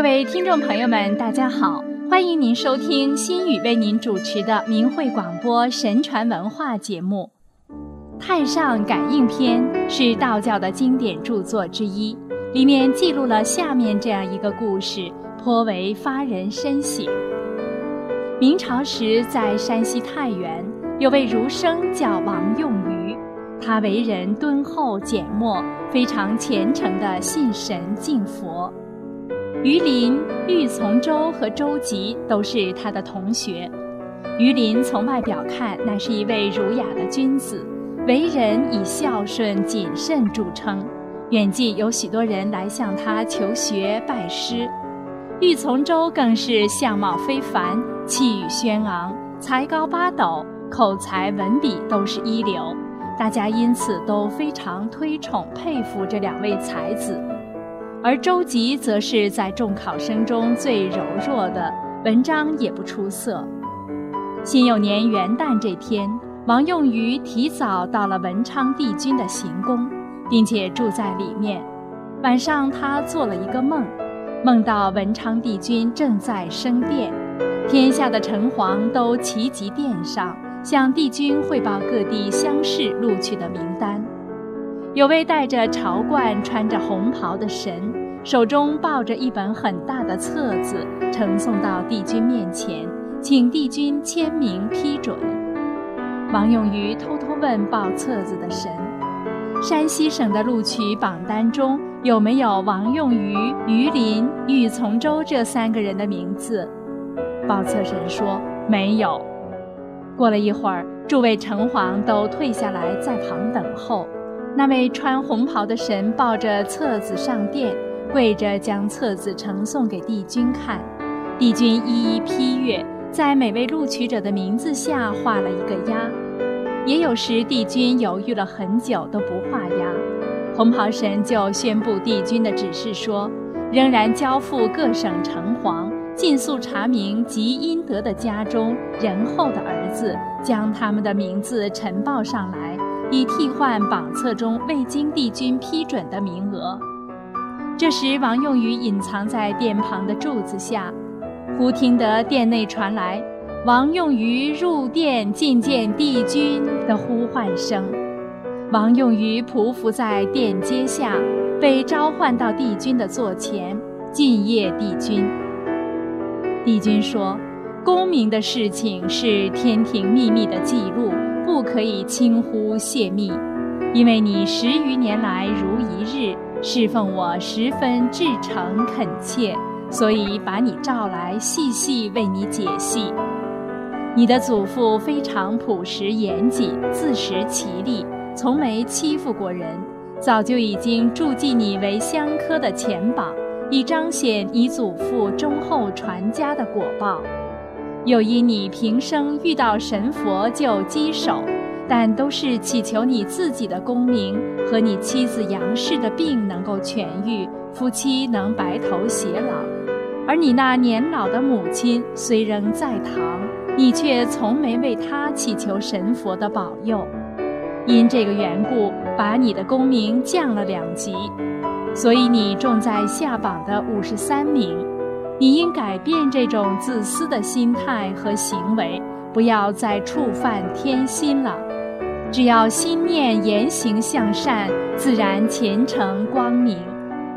各位听众朋友们，大家好，欢迎您收听心语为您主持的明慧广播神传文化节目《太上感应篇》，是道教的经典著作之一，里面记录了下面这样一个故事，颇为发人深省。明朝时，在山西太原，有位儒生叫王用于，他为人敦厚简默，非常虔诚的信神敬佛。于林、郁从周和周吉都是他的同学。于林从外表看，乃是一位儒雅的君子，为人以孝顺谨慎著称。远近有许多人来向他求学拜师。郁从周更是相貌非凡，气宇轩昂，才高八斗，口才文笔都是一流，大家因此都非常推崇佩服这两位才子。而周吉则是在众考生中最柔弱的，文章也不出色。辛酉年元旦这天，王用于提早到了文昌帝君的行宫，并且住在里面。晚上，他做了一个梦，梦到文昌帝君正在升殿，天下的城隍都齐集殿上，向帝君汇报各地乡试录取的名单。有位戴着朝冠、穿着红袍的神，手中抱着一本很大的册子，呈送到帝君面前，请帝君签名批准。王永于偷偷问报册子的神：“山西省的录取榜单中有没有王用于、于林、郁从周这三个人的名字？”报册神说：“没有。”过了一会儿，诸位城隍都退下来，在旁等候。那位穿红袍的神抱着册子上殿，跪着将册子呈送给帝君看。帝君一一批阅，在每位录取者的名字下画了一个押。也有时帝君犹豫了很久都不画押，红袍神就宣布帝君的指示说：仍然交付各省城隍，尽速查明吉阴德的家中仁厚的儿子，将他们的名字呈报上来。以替换榜册中未经帝君批准的名额。这时，王用于隐藏在殿旁的柱子下，忽听得殿内传来“王用于入殿觐见帝君”的呼唤声。王用于匍匐在殿阶下，被召唤到帝君的座前，敬谒帝君。帝君说：“功名的事情是天庭秘密的记录。”不可以轻忽泄密，因为你十余年来如一日侍奉我，十分至诚恳切，所以把你召来，细细为你解析。你的祖父非常朴实严谨，自食其力，从没欺负过人，早就已经注记你为香科的前榜，以彰显你祖父忠厚传家的果报。又因你平生遇到神佛就稽首，但都是祈求你自己的功名和你妻子杨氏的病能够痊愈，夫妻能白头偕老。而你那年老的母亲虽仍在堂，你却从没为她祈求神佛的保佑。因这个缘故，把你的功名降了两级，所以你中在下榜的五十三名。你应改变这种自私的心态和行为，不要再触犯天心了。只要心念言行向善，自然前程光明；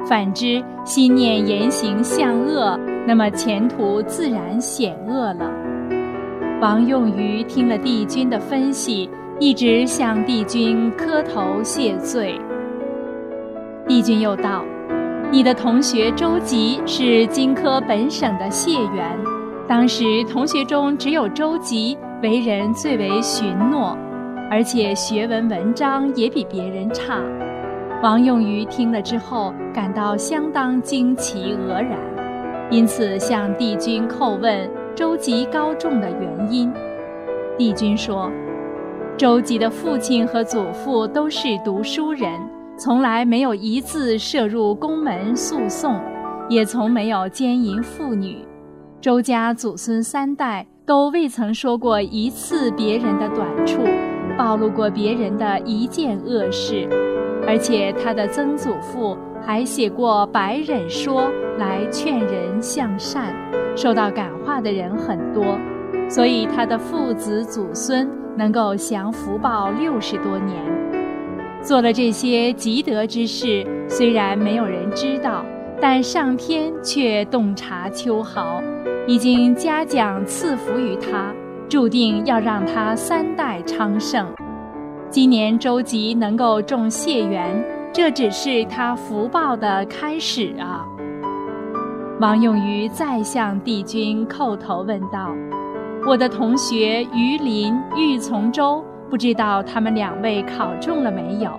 反之，心念言行向恶，那么前途自然险恶了。王用于听了帝君的分析，一直向帝君磕头谢罪。帝君又道。你的同学周吉是荆轲本省的解元，当时同学中只有周吉为人最为循诺，而且学文文章也比别人差。王用于听了之后感到相当惊奇愕然，因此向帝君叩问周吉高中的原因。帝君说，周吉的父亲和祖父都是读书人。从来没有一次涉入宫门诉讼，也从没有奸淫妇女。周家祖孙三代都未曾说过一次别人的短处，暴露过别人的一件恶事。而且他的曾祖父还写过《白忍说》来劝人向善，受到感化的人很多，所以他的父子祖孙能够享福报六十多年。做了这些积德之事，虽然没有人知道，但上天却洞察秋毫，已经嘉奖赐福于他，注定要让他三代昌盛。今年周吉能够种谢园，这只是他福报的开始啊！王用于再向帝君叩头问道：“我的同学于林、玉从周，不知道他们两位考中了没有？”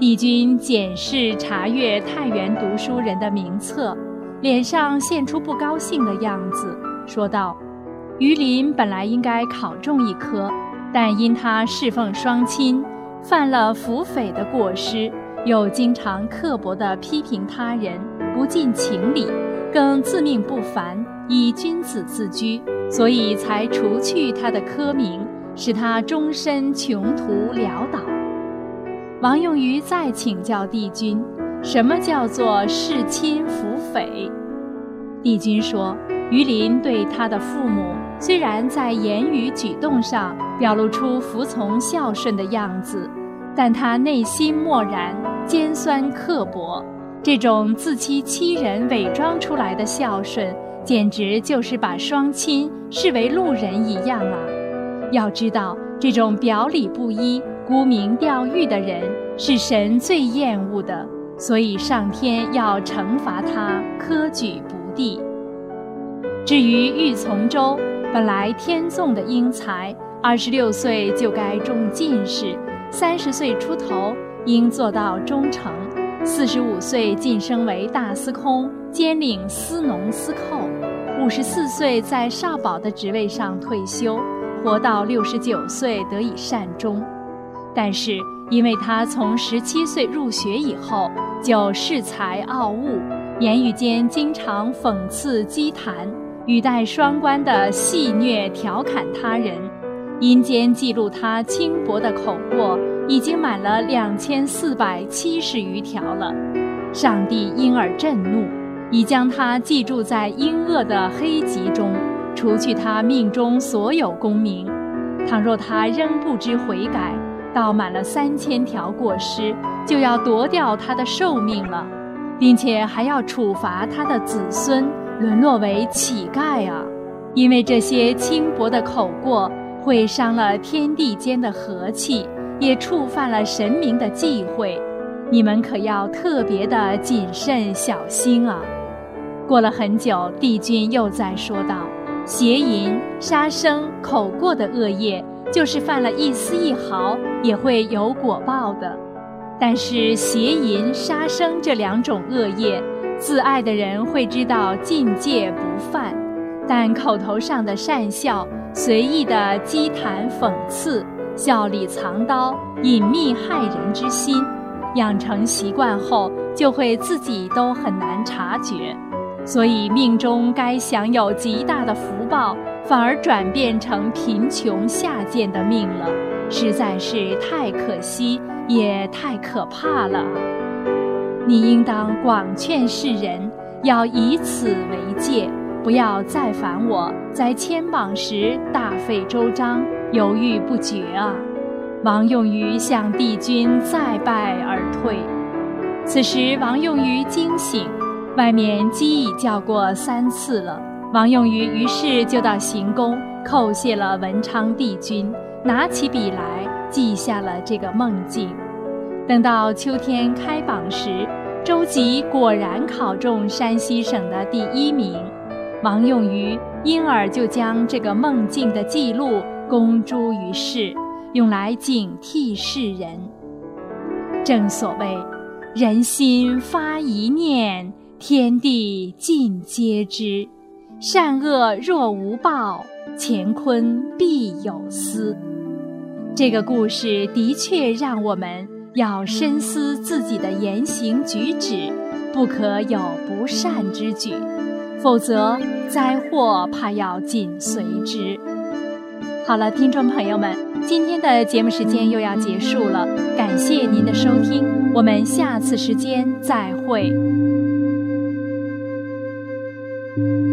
帝君检视查阅太原读书人的名册，脸上现出不高兴的样子，说道：“于林本来应该考中一科。”但因他侍奉双亲，犯了腐匪的过失，又经常刻薄地批评他人，不近情理，更自命不凡，以君子自居，所以才除去他的科名，使他终身穷途潦倒。王用于再请教帝君，什么叫做弑亲服匪？帝君说，于林对他的父母。虽然在言语举动上表露出服从孝顺的样子，但他内心漠然、尖酸刻薄。这种自欺欺人、伪装出来的孝顺，简直就是把双亲视为路人一样啊！要知道，这种表里不一、沽名钓誉的人，是神最厌恶的，所以上天要惩罚他，科举不第。至于玉从周。本来天纵的英才，二十六岁就该中进士，三十岁出头应做到中丞，四十五岁晋升为大司空，兼领司农司寇，五十四岁在少保的职位上退休，活到六十九岁得以善终。但是因为他从十七岁入学以后就恃才傲物，言语间经常讽刺讥谈。语带双关的戏谑调侃他人，阴间记录他轻薄的口过已经满了两千四百七十余条了。上帝因而震怒，已将他记住在阴恶的黑籍中，除去他命中所有功名。倘若他仍不知悔改，到满了三千条过失，就要夺掉他的寿命了，并且还要处罚他的子孙。沦落为乞丐啊！因为这些轻薄的口过，会伤了天地间的和气，也触犯了神明的忌讳，你们可要特别的谨慎小心啊！过了很久，帝君又在说道：邪淫、杀生、口过的恶业，就是犯了一丝一毫，也会有果报的。但是邪淫、杀生这两种恶业。自爱的人会知道禁戒不犯，但口头上的善笑、随意的讥谈讽刺、笑里藏刀、隐秘害人之心，养成习惯后，就会自己都很难察觉。所以命中该享有极大的福报，反而转变成贫穷下贱的命了，实在是太可惜，也太可怕了。你应当广劝世人，要以此为戒，不要再烦我在牵绑时大费周章、犹豫不决啊！王用于向帝君再拜而退。此时王用于惊醒，外面鸡已叫过三次了。王用于于是就到行宫叩谢了文昌帝君，拿起笔来记下了这个梦境。等到秋天开榜时。周吉果然考中山西省的第一名，王用于因而就将这个梦境的记录公诸于世，用来警惕世人。正所谓，人心发一念，天地尽皆知。善恶若无报，乾坤必有私。这个故事的确让我们。要深思自己的言行举止，不可有不善之举，否则灾祸怕要紧随之。好了，听众朋友们，今天的节目时间又要结束了，感谢您的收听，我们下次时间再会。thank you